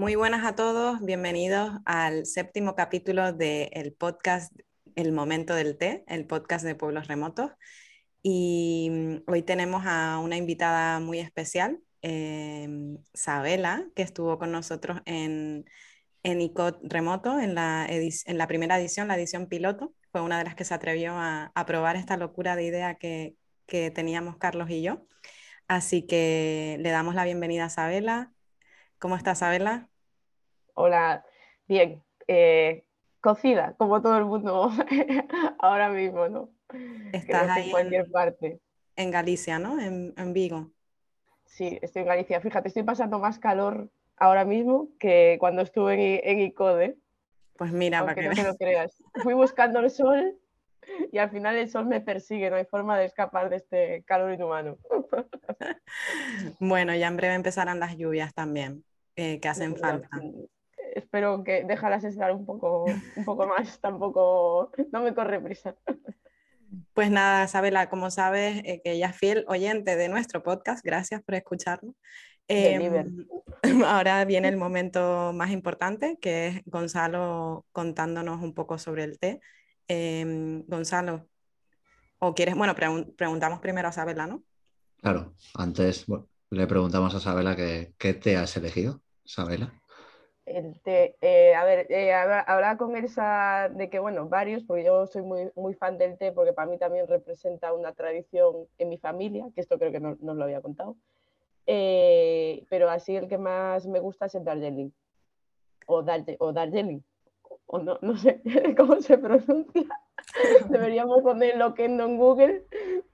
Muy buenas a todos, bienvenidos al séptimo capítulo del podcast El Momento del Té, el podcast de Pueblos Remotos. Y mm, hoy tenemos a una invitada muy especial, eh, Sabela, que estuvo con nosotros en, en ICOT Remoto, en la, en la primera edición, la edición piloto. Fue una de las que se atrevió a, a probar esta locura de idea que, que teníamos Carlos y yo. Así que le damos la bienvenida a Sabela. ¿Cómo estás, Sabela? Hola, bien. Eh, cocida, como todo el mundo ahora mismo, ¿no? Estás ahí en cualquier parte. En Galicia, ¿no? En, en, Vigo. Sí, estoy en Galicia. Fíjate, estoy pasando más calor ahora mismo que cuando estuve en, en ICODE. Pues mira, para que no te lo creas. Fui buscando el sol y al final el sol me persigue, no hay forma de escapar de este calor inhumano. bueno, ya en breve empezarán las lluvias también, eh, que hacen falta. Espero que déjalas estar un poco, un poco más, tampoco, no me corre prisa. Pues nada, Sabela, como sabes, eh, que ella es fiel oyente de nuestro podcast, gracias por escucharnos. Eh, ahora viene el momento más importante, que es Gonzalo contándonos un poco sobre el té. Eh, Gonzalo, o quieres, bueno, preguntamos primero a Sabela, ¿no? Claro, antes le preguntamos a Sabela que, qué té has elegido, Sabela. El té, eh, a ver, eh, hablaba con Elsa de que, bueno, varios, porque yo soy muy, muy fan del té, porque para mí también representa una tradición en mi familia, que esto creo que no, no os lo había contado. Eh, pero así el que más me gusta es el Darjeeling, o, o Darjeeling, o no, no sé cómo se pronuncia. Deberíamos ponerlo en Google,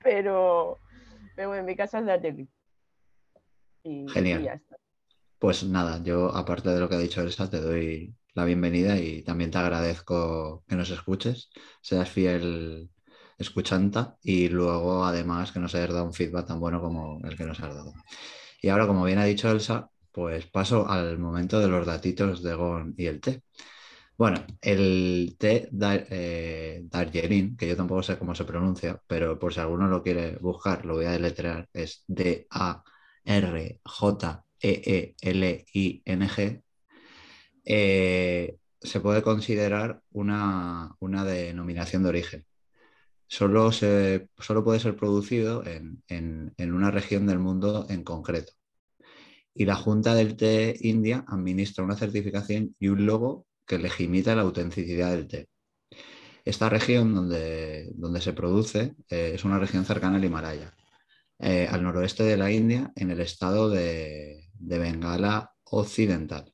pero, pero en mi casa es de Y, Genial. Pues nada, yo aparte de lo que ha dicho Elsa, te doy la bienvenida y también te agradezco que nos escuches, seas fiel escuchanta y luego además que nos hayas dado un feedback tan bueno como el que nos has dado. Y ahora, como bien ha dicho Elsa, pues paso al momento de los datitos de Gon y el té. Bueno, el té eh, Darjeeling, que yo tampoco sé cómo se pronuncia, pero por si alguno lo quiere buscar, lo voy a deletrear, es D-A-R-J-E-E-L-I-N-G, eh, se puede considerar una, denominación de origen. Solo, se, solo puede ser producido en, en una región del mundo en concreto. Y la Junta del Té India administra una certificación y un logo que legimita la autenticidad del té. Esta región donde, donde se produce eh, es una región cercana al Himalaya, eh, al noroeste de la India, en el estado de, Bengala Occidental.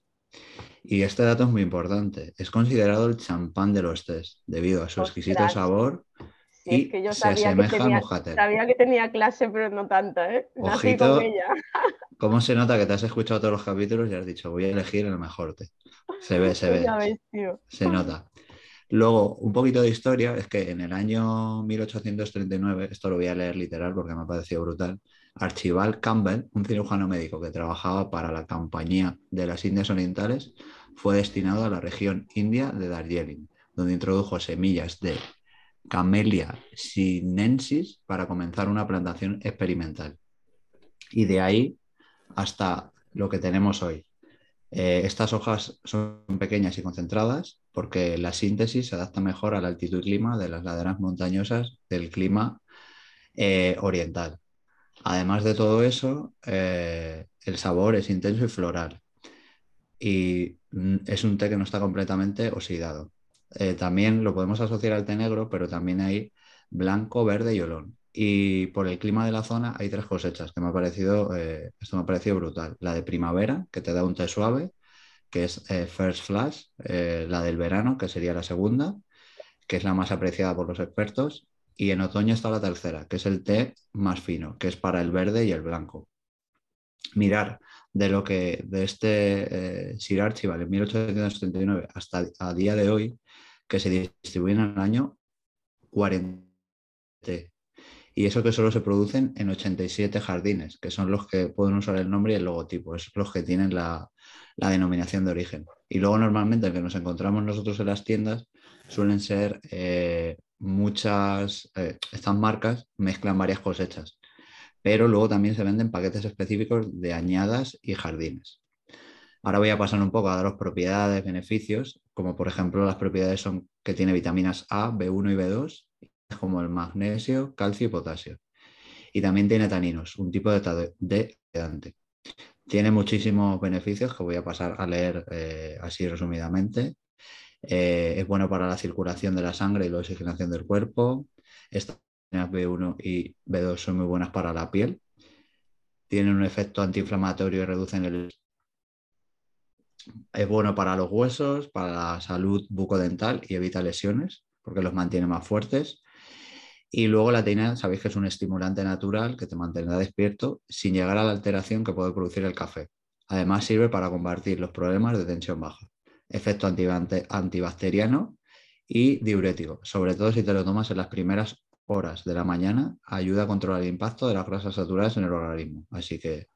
Y este dato es muy importante. Es considerado el champán de los tés, debido a su exquisito sabor y que yo sabía que tenía, Sabía que tenía clase, pero no tanta, ¿eh? Ojito, ¿Cómo se nota que te has escuchado todos los capítulos y has dicho, voy a elegir el mejor té? Se ve, se ve. Se nota. Luego, un poquito de historia, es que en el año 1839, esto lo voy a leer literal porque me ha parecido brutal, Archibald Campbell, un cirujano médico que trabajaba para la Compañía de las Indias Orientales, fue destinado a la región india de Darjeeling, donde introdujo semillas de Camellia sinensis para comenzar una plantación experimental. Y de ahí hasta lo que tenemos hoy. Eh, estas hojas son pequeñas y concentradas porque la síntesis se adapta mejor a la altitud y clima de las laderas montañosas del clima eh, oriental. Además de todo eso, eh, el sabor es intenso y floral y es un té que no está completamente oxidado. también lo podemos asociar al té negro, pero también hay blanco, verde y olón. Y por el clima de la zona hay tres cosechas que me ha parecido, eh, esto me ha parecido brutal. La de primavera, que te da un té suave, que es eh, First Flash, eh, la del verano, que sería la segunda, que es la más apreciada por los expertos. Y en otoño está la tercera, que es el té más fino, que es para el verde y el blanco. Mirar de lo que de este Sir Archibald en 1879 hasta a día de hoy, que se distribuyen al año 40 y eso que solo se producen en 87 jardines, que son los que pueden usar el nombre y el logotipo, es los que tienen la, denominación de origen. Y luego normalmente el que nos encontramos nosotros en las tiendas suelen ser eh, muchas, eh, estas marcas mezclan varias cosechas, pero luego también se venden paquetes específicos de añadas y jardines. Ahora voy a pasar un poco a daros propiedades, beneficios, como por ejemplo las propiedades son que tiene vitaminas A, B1 y B2, como el magnesio, calcio y potasio. Y también tiene taninos, un tipo de, de sedante. Tiene muchísimos beneficios que voy a pasar a leer eh, así resumidamente. Eh, es bueno para la circulación de la sangre y la oxigenación del cuerpo. Estas B1 y B2 son muy buenas para la piel. Tienen un efecto antiinflamatorio y reducen el... Es bueno para los huesos, para la salud bucodental y evita lesiones porque los mantiene más fuertes. Y luego la teína, sabéis que es un estimulante natural que te mantendrá despierto sin llegar a la alteración que puede producir el café. Además sirve para combatir los problemas de tensión baja, efecto antibacteriano y diurético, sobre todo si te lo tomas en las primeras horas de la mañana, ayuda a controlar el impacto de las grasas saturadas en el organismo. Así que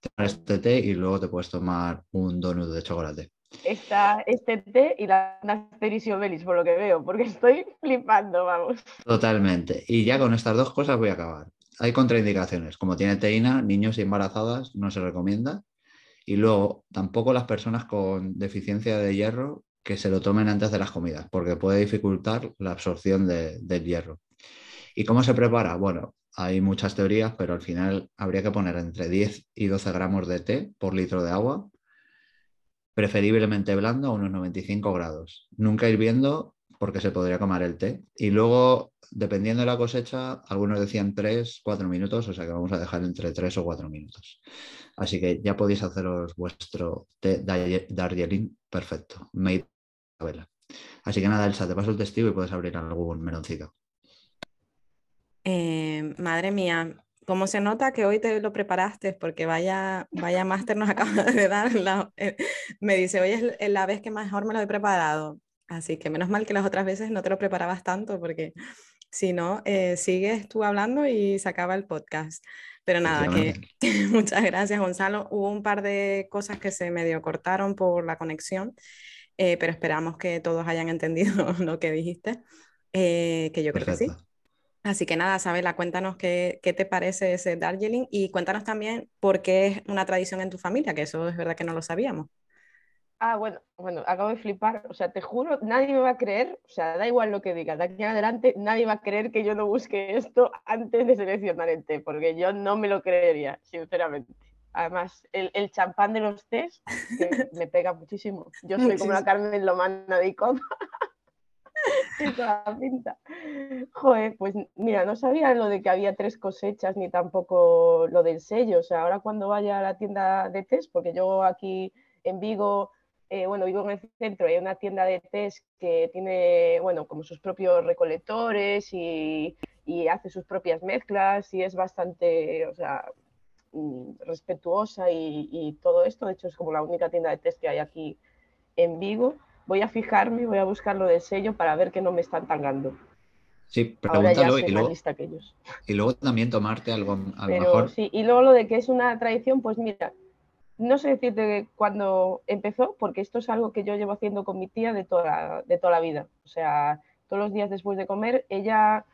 te este té y luego te puedes tomar un donut de chocolate está este té y la Asterisio Belis, por lo que veo, porque estoy flipando, vamos. Totalmente. Y ya con estas dos cosas voy a acabar. Hay contraindicaciones, como tiene teína, niños y embarazadas no se recomienda. Y luego, tampoco las personas con deficiencia de hierro que se lo tomen antes de las comidas, porque puede dificultar la absorción del hierro. ¿Y cómo se prepara? Bueno, hay muchas teorías, pero al final habría que poner entre 10 y 12 gramos de té por litro de agua preferiblemente blando a unos 95 grados. Nunca hirviendo porque se podría comer el té. Y luego, dependiendo de la cosecha, algunos decían 3, 4 minutos, o sea que vamos a dejar entre 3 o 4 minutos. Así que ya podéis haceros vuestro té Darjeeling perfecto, made vela. Así que nada, Elsa, te paso el testigo y puedes abrir algún meloncito. Eh, madre mía, ¿Cómo se nota que hoy te lo preparaste? Porque vaya, vaya máster nos acaba de dar. Eh, me dice, hoy es la vez que mejor me lo he preparado. Así que menos mal que las otras veces no te lo preparabas tanto, porque si no, eh, sigues tú hablando y se acaba el podcast. Pero nada, que, muchas gracias Gonzalo. Hubo un par de cosas que se medio cortaron por la conexión, eh, pero esperamos que todos hayan entendido lo que dijiste, que yo creo que sí. Así que nada, Sabela, cuéntanos qué, qué, te parece ese Darjeeling y cuéntanos también por qué es una tradición en tu familia, que eso es verdad que no lo sabíamos. Ah, bueno, bueno, acabo de flipar, o sea, te juro, nadie me va a creer, o sea, da igual lo que digas, de aquí en adelante nadie va a creer que yo no busque esto antes de seleccionar el té, porque yo no me lo creería, sinceramente. Además, el, el champán de los tés me pega muchísimo. Yo soy como la Carmen Lomana de Icom. la pinta. Joder, pues mira, no sabía lo de que había tres cosechas ni tampoco lo del sello. O sea, ahora cuando vaya a la tienda de test, porque yo aquí en Vigo, eh, bueno, vivo en el centro, hay una tienda de test que tiene, bueno, como sus propios recolectores y, y hace sus propias mezclas y es bastante, o sea, mm, respetuosa y, y todo esto. De hecho, es como la única tienda de test que hay aquí en Vigo voy a fijarme, voy a buscar lo del sello para ver que no me están tangando. Sí, pregúntalo y luego, y luego también tomarte algo a lo mejor. Sí, y luego lo de que es una tradición, pues mira, no sé decirte cuándo empezó, porque esto es algo que yo llevo haciendo con mi tía de toda, de toda la vida. O sea, todos los días después de comer, ella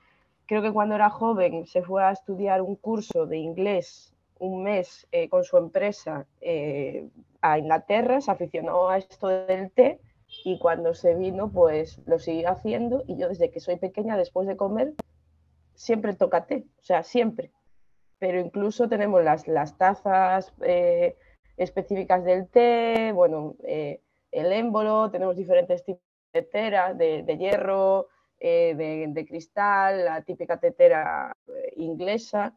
creo que cuando era joven se fue a estudiar un curso de inglés un mes eh, con su empresa eh, a Inglaterra, se aficionó a esto del té y cuando se vino pues lo sigue haciendo y yo desde que soy pequeña después de comer siempre toca té, o sea, siempre. Pero incluso tenemos las, las tazas eh, específicas del té, bueno, eh, el émbolo, tenemos diferentes tipos de tetera, de, hierro, eh, de, cristal, la típica tetera inglesa.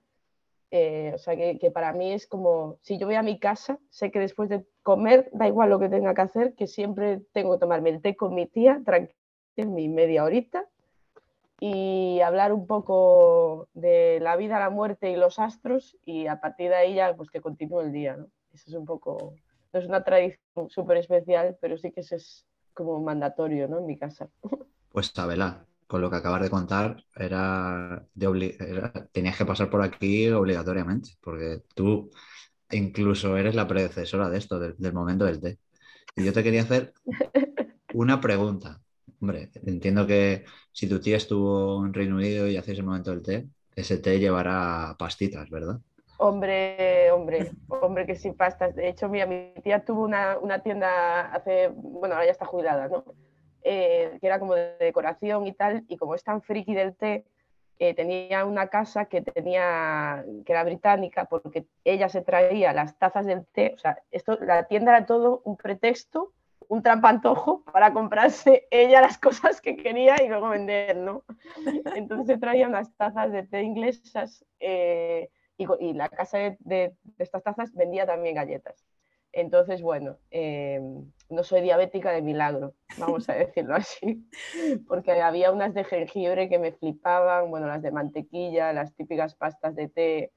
o sea que, que para mí es como, si yo voy a mi casa, sé que después de comer, da igual lo que tenga que hacer, que siempre tengo que tomarme el té con mi tía, tranquila, mi media horita, y hablar un poco de la vida, la muerte y los astros, y a partir de ahí ya pues que continúe el día, ¿no? Eso es un poco, no es una tradición súper especial, pero sí que eso es como mandatorio, ¿no? En mi casa. Pues Sabela, con lo que acabas de contar, era, de tenías que pasar por aquí obligatoriamente, porque tú incluso eres la predecesora de esto, del, momento del té. Y yo te quería hacer una pregunta. Hombre, entiendo que si tu tía estuvo en Reino Unido y hacéis el momento del té, ese té llevará pastitas, ¿verdad? Hombre, hombre, hombre que sí pastas. De hecho, mira, mi tía tuvo una, una tienda hace, bueno, ahora ya está jubilada, ¿no? Eh, que era como de decoración y tal, y como es tan friki del té, eh, tenía una casa que tenía que era británica porque ella se traía las tazas del té, o sea, esto, la tienda era todo un pretexto, un trampantojo para comprarse ella las cosas que quería y luego vender, ¿no? Entonces se traía unas tazas de té inglesas eh, y, la casa de, estas tazas vendía también galletas. Entonces, bueno, em, no soy diabética de milagro, vamos a decirlo así, porque había unas de jengibre que me flipaban, bueno, las de mantequilla, las típicas pastas de té,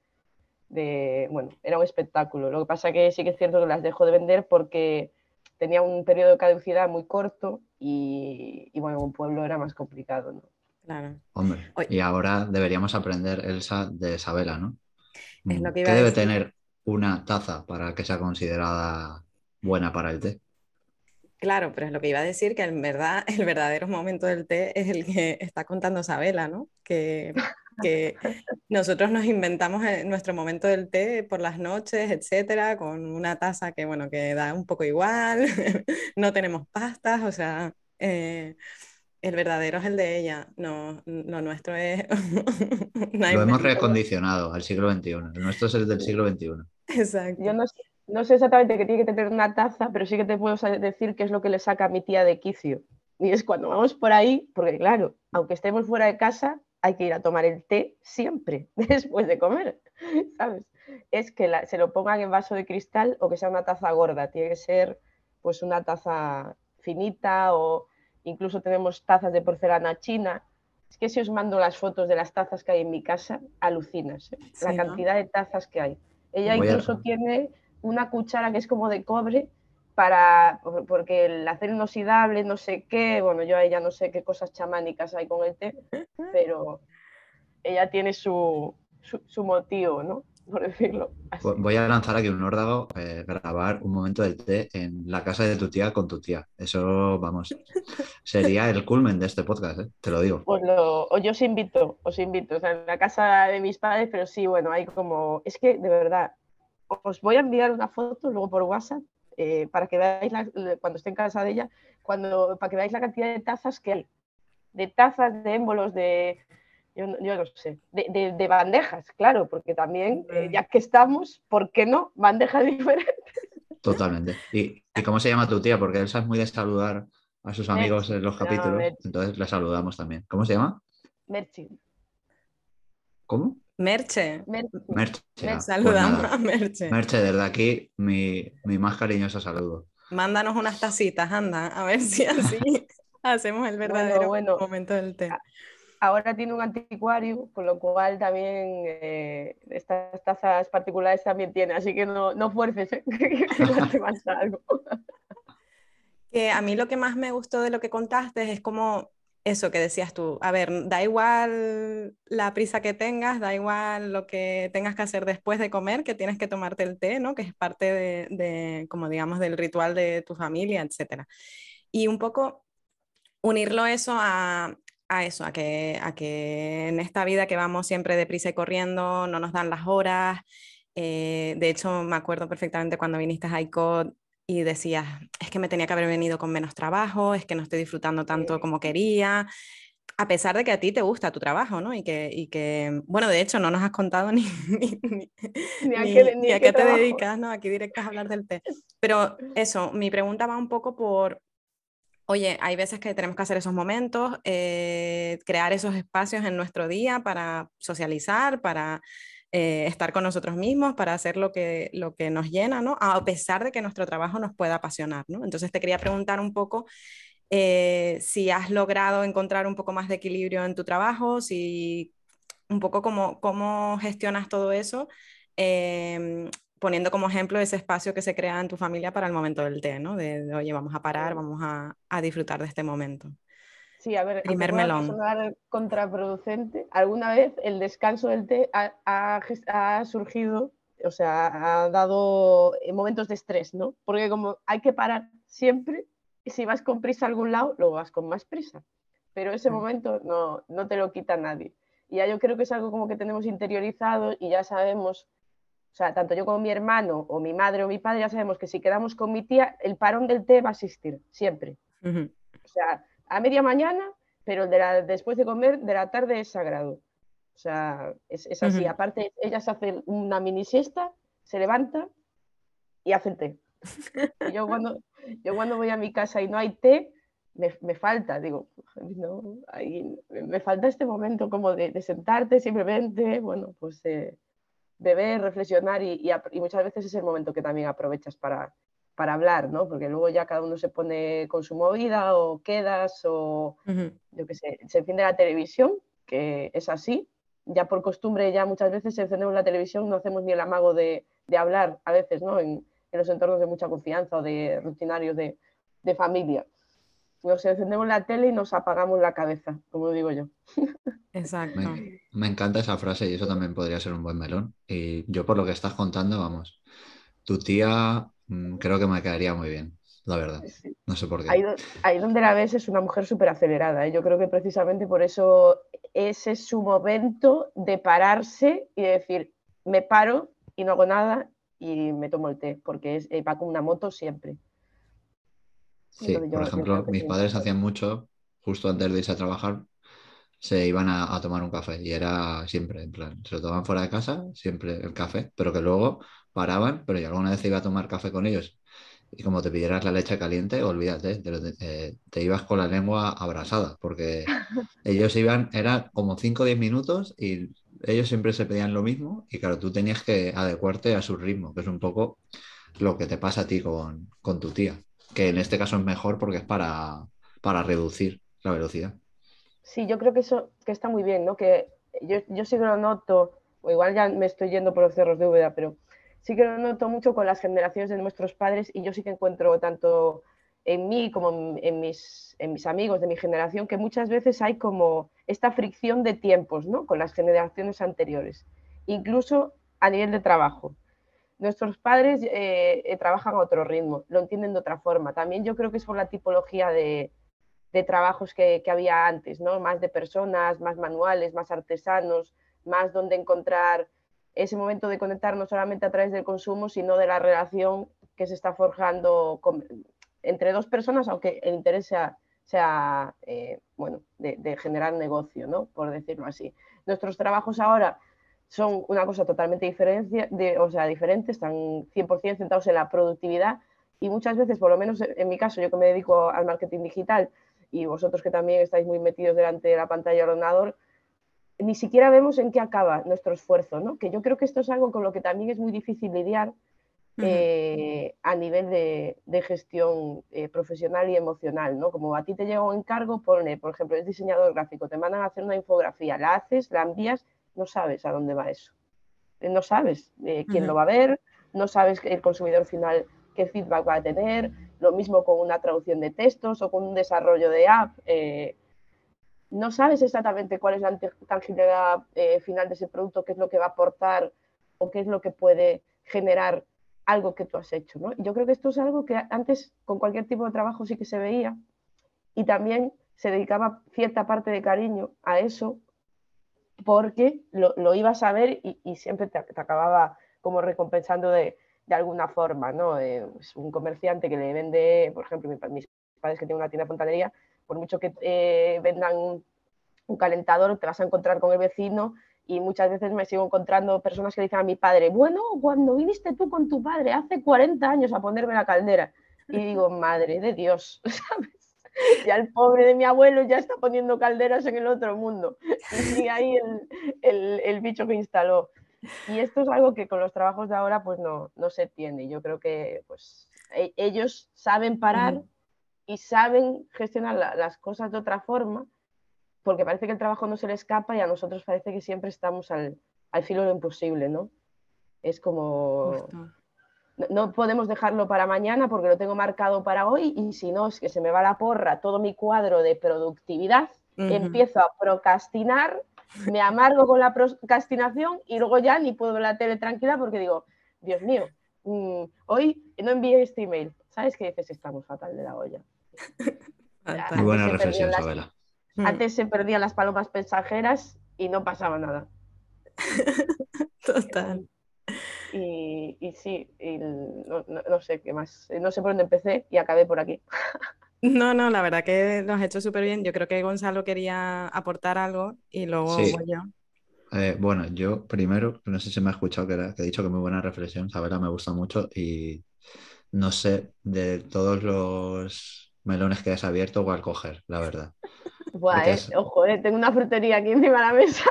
de, bueno, era un espectáculo. Lo que pasa que sí que es cierto que las dejo de vender porque tenía un periodo de caducidad muy corto y, y bueno, un pueblo era más complicado, ¿no? Claro. Hombre, y ahora deberíamos aprender, Elsa, de Isabela, ¿no? Mm, ¿Qué debe tener una taza para que sea considerada buena para el té? Claro, pero es lo que iba a decir, que en verdad el verdadero momento del té es el que está contando Sabela, ¿no? Que, que nosotros nos inventamos nuestro momento del té por las noches, etcétera, con una taza que, bueno, que da un poco igual, no tenemos pastas, o sea, eh, el verdadero es el de ella, no, lo nuestro es... lo hemos recondicionado al siglo XXI, el nuestro es el del siglo XXI. Exacto. Yo no sé, exactamente qué tiene que tener una taza, pero sí que te puedo decir qué es lo que le saca a mi tía de quicio. Y es cuando vamos por ahí, porque claro, aunque estemos fuera de casa, hay que ir a tomar el té siempre, después de comer, ¿sabes? Es que se lo pongan en vaso de cristal o que sea una taza gorda, tiene que ser pues una taza finita o incluso tenemos tazas de porcelana china. Es que si os mando las fotos de las tazas que hay en mi casa, alucinas ¿eh? la cantidad de tazas que hay. Ella incluso tiene una cuchara que es como de cobre para, porque el acero inoxidable, no sé qué, bueno, yo a ella no sé qué cosas chamánicas hay con el té, pero ella tiene su, su motivo, ¿no? Por decirlo. Voy a lanzar aquí un órdago, eh, grabar un momento del té en la casa de tu tía con tu tía. Eso, vamos, sería el culmen de este podcast, ¿eh? te lo digo. Pues o yo os invito, os invito, o sea, en la casa de mis padres, pero sí, bueno, hay como, es que de verdad, os voy a enviar una foto luego por WhatsApp eh, para que veáis, cuando esté en casa de ella, cuando, para que veáis la cantidad de tazas que hay, de tazas, de émbolos, de yo, no sé, de, bandejas, claro, porque también, eh, ya que estamos, ¿por qué no? Bandejas diferentes. Totalmente. ¿Y, cómo se llama tu tía? Porque Elsa es muy de saludar a sus amigos en los capítulos, entonces le saludamos también. ¿Cómo se llama? Merche. ¿Cómo? Merche. Merche. Ah, saludamos a Merche. Merche, desde aquí mi, más cariñoso saludo. Mándanos unas tacitas, anda, a ver si así hacemos el verdadero momento del té ahora tiene un anticuario, con lo cual también eh, estas tazas particulares también tiene, así que no, no fuerces, ¿eh? que algo. Que a mí lo que más me gustó de lo que contaste es como eso que decías tú, a ver, da igual la prisa que tengas, da igual lo que tengas que hacer después de comer, que tienes que tomarte el té, ¿no? Que es parte de, de como digamos, del ritual de tu familia, etc. Y un poco unirlo eso a, a eso, a que, a que en esta vida que vamos siempre deprisa y corriendo, no nos dan las horas. Eh, de hecho, me acuerdo perfectamente cuando viniste a ICOD y decías, es que me tenía que haber venido con menos trabajo, es que no estoy disfrutando tanto como quería, a pesar de que a ti te gusta tu trabajo, ¿no? Y que, y que bueno, de hecho no nos has contado ni, ni, a, qué, te dedicas, ¿no? Aquí directas a hablar del té. Pero eso, mi pregunta va un poco por, oye, hay veces que tenemos que hacer esos momentos, eh, crear esos espacios en nuestro día para socializar, para eh, estar con nosotros mismos, para hacer lo que, lo que nos llena, ¿no? A pesar de que nuestro trabajo nos pueda apasionar, ¿no? Entonces te quería preguntar un poco eh, si has logrado encontrar un poco más de equilibrio en tu trabajo, si un poco cómo, cómo gestionas todo eso. Em, poniendo como ejemplo ese espacio que se crea en tu familia para el momento del té, ¿no? De, oye, vamos a parar, vamos a, a, disfrutar de este momento. Sí, a ver, primer melón. sonar contraproducente. Alguna vez el descanso del té ha, ha, surgido, o sea, ha dado momentos de estrés, ¿no? Porque como hay que parar siempre, si vas con prisa a algún lado, luego vas con más prisa. Pero ese mm. momento no, no te lo quita nadie. Y ya yo creo que es algo como que tenemos interiorizado y ya sabemos O sea, tanto yo como mi hermano o mi madre o mi padre ya sabemos que si quedamos con mi tía, el parón del té va a existir, siempre. O sea, a media mañana, pero de después de comer, de la tarde es sagrado. O sea, es, así. Aparte, ellas hacen una mini siesta, se levanta y hace el té. yo, cuando, yo cuando voy a mi casa y no hay té, me, falta, digo, no, me falta este momento como de, sentarte simplemente, bueno, pues eh, beber, reflexionar y, muchas veces es el momento que también aprovechas para, para hablar, ¿no? Porque luego ya cada uno se pone con su movida o quedas o, yo qué sé, se enciende la televisión, que es así, ya por costumbre ya muchas veces encendemos la televisión, no hacemos ni el amago de, de hablar a veces, ¿no? En, en, los entornos de mucha confianza o de rutinarios de, de familia nos encendemos la tele y nos apagamos la cabeza, como digo yo. Exacto. Me, encanta esa frase y eso también podría ser un buen melón. Y yo por lo que estás contando, vamos, tu tía mm, creo que me quedaría muy bien, la verdad. No sé por qué. Ahí, donde la ves es una mujer súper acelerada. ¿eh? Yo creo que precisamente por eso ese es su momento de pararse y decir, me paro y no hago nada y me tomo el té, porque es, eh, va con una moto siempre. Sí, por ejemplo, mis padres hacían mucho, justo antes de irse a trabajar, se iban a, tomar un café y era siempre, en plan, se lo tomaban fuera de casa, siempre el café, pero que luego paraban, pero yo alguna vez iba a tomar café con ellos. Y como te pidieras la leche caliente, olvídate, te, te, ibas con la lengua abrasada, porque ellos iban, era como 5 o 10 minutos y ellos siempre se pedían lo mismo y claro, tú tenías que adecuarte a su ritmo, que es un poco lo que te pasa a ti con, con tu tía que en este caso es mejor porque es para, para reducir la velocidad. Sí, yo creo que eso que está muy bien, ¿no? Que yo, yo sí que lo noto, o igual ya me estoy yendo por los cerros de Úbeda, pero sí que lo noto mucho con las generaciones de nuestros padres y yo sí que encuentro tanto en mí como en mis, en mis amigos de mi generación que muchas veces hay como esta fricción de tiempos, ¿no? Con las generaciones anteriores, incluso a nivel de trabajo nuestros padres eh, eh, trabajan a otro ritmo, lo entienden de otra forma. También yo creo que es por la tipología de, trabajos que, había antes, ¿no? Más de personas, más manuales, más artesanos, más donde encontrar ese momento de conectar no solamente a través del consumo, sino de la relación que se está forjando entre dos personas, aunque el interés sea, eh, bueno, de, de, generar negocio, ¿no? Por decirlo así. Nuestros trabajos ahora son una cosa totalmente diferente, de, o sea, diferente, están 100% centrados en la productividad y muchas veces, por lo menos en mi caso, yo que me dedico al marketing digital y vosotros que también estáis muy metidos delante de la pantalla del ordenador, ni siquiera vemos en qué acaba nuestro esfuerzo, ¿no? Que yo creo que esto es algo con lo que también es muy difícil lidiar eh, a nivel de, gestión eh, profesional y emocional, ¿no? Como a ti te llega un encargo, pone, por ejemplo, es diseñador gráfico, te mandan a hacer una infografía, la haces, la envías no sabes a dónde va eso. Eh, no sabes eh, quién lo va a ver, no sabes el consumidor final qué feedback va a tener, lo mismo con una traducción de textos o con un desarrollo de app. Eh, no sabes exactamente cuál es la tangibilidad final de ese producto, qué es lo que va a aportar o qué es lo que puede generar algo que tú has hecho. ¿no? Yo creo que esto es algo que antes con cualquier tipo de trabajo sí que se veía y también se dedicaba cierta parte de cariño a eso porque lo, ibas a ver y, siempre te, acababa como recompensando de, alguna forma, ¿no? Pues, un comerciante que le vende, por ejemplo, mis padres que tienen una tienda de fontanería, por mucho que eh, vendan un, calentador, te vas a encontrar con el vecino y muchas veces me sigo encontrando personas que dicen a mi padre, bueno, cuando viniste tú con tu padre hace 40 años a ponerme la caldera. Y digo, madre de Dios, ¿sabes? ya el pobre de mi abuelo ya está poniendo calderas en el otro mundo. Y ahí el, bicho que instaló. Y esto es algo que con los trabajos de ahora pues no, no se entiende. Yo creo que pues e, ellos saben parar y saben gestionar las cosas de otra forma porque parece que el trabajo no se le escapa y a nosotros parece que siempre estamos al, filo de lo imposible, ¿no? Es como no podemos dejarlo para mañana porque lo tengo marcado para hoy y si no es que se me va la porra todo mi cuadro de productividad, empiezo a procrastinar, me amargo con la procrastinación y luego ya ni puedo ver la tele tranquila porque digo, Dios mío, mm, hoy no envié este email. ¿Sabes qué dices? Estamos fatal de la olla. Muy buena reflexión, Isabela. Mm. Antes se perdían las palomas mensajeras y no pasaba nada. Total. Y, sí, no, sé qué más. No sé por dónde empecé y acabé por aquí. No, no, la verdad que lo has hecho súper bien. Yo creo que Gonzalo quería aportar algo y luego voy yo. Eh, bueno, yo primero, no sé si me ha escuchado que, he dicho que muy buena reflexión, Sabela me gusta mucho y no sé de todos los melones que has abierto cuál coger, la verdad. Buah, eh, ojo, eh, tengo una frutería aquí encima de la mesa.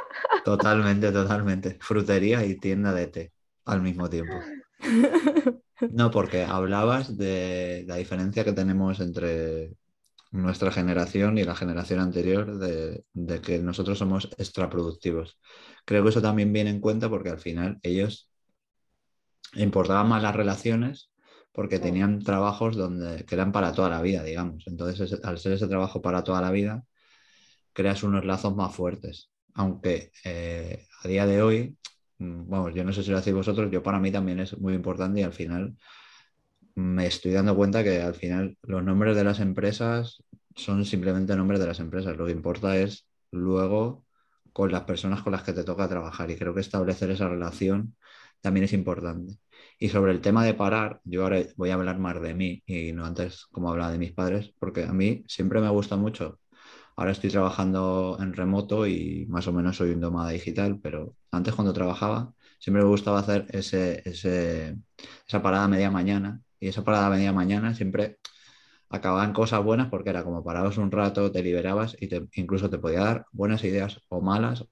Totalmente, totalmente. Frutería y tienda de té al mismo tiempo. No, porque hablabas de la diferencia que tenemos entre nuestra generación y la generación anterior de, que nosotros somos extraproductivos. Creo que eso también viene en cuenta porque al final ellos importaban más las relaciones porque tenían trabajos donde, que eran para toda la vida, digamos. Entonces, al ser ese trabajo para toda la vida, creas unos lazos más fuertes. Aunque eh, a día de hoy mm, yo no sé si lo hacéis vosotros, yo para mí también es muy importante y al final me estoy dando cuenta que al final los nombres de las empresas son simplemente nombres de las empresas. Lo que importa es luego con las personas con las que te toca trabajar y creo que establecer esa relación también es importante. Y sobre el tema de parar, yo ahora voy a hablar más de mí y no antes como hablaba de mis padres, porque a mí siempre me gusta mucho Ahora estoy trabajando en remoto y más o menos soy un nómada digital, pero antes cuando trabajaba siempre me gustaba hacer ese, esa parada media mañana y esa parada media mañana siempre acababan cosas buenas porque era como parabas un rato, te liberabas y te, incluso te podía dar buenas ideas o malas,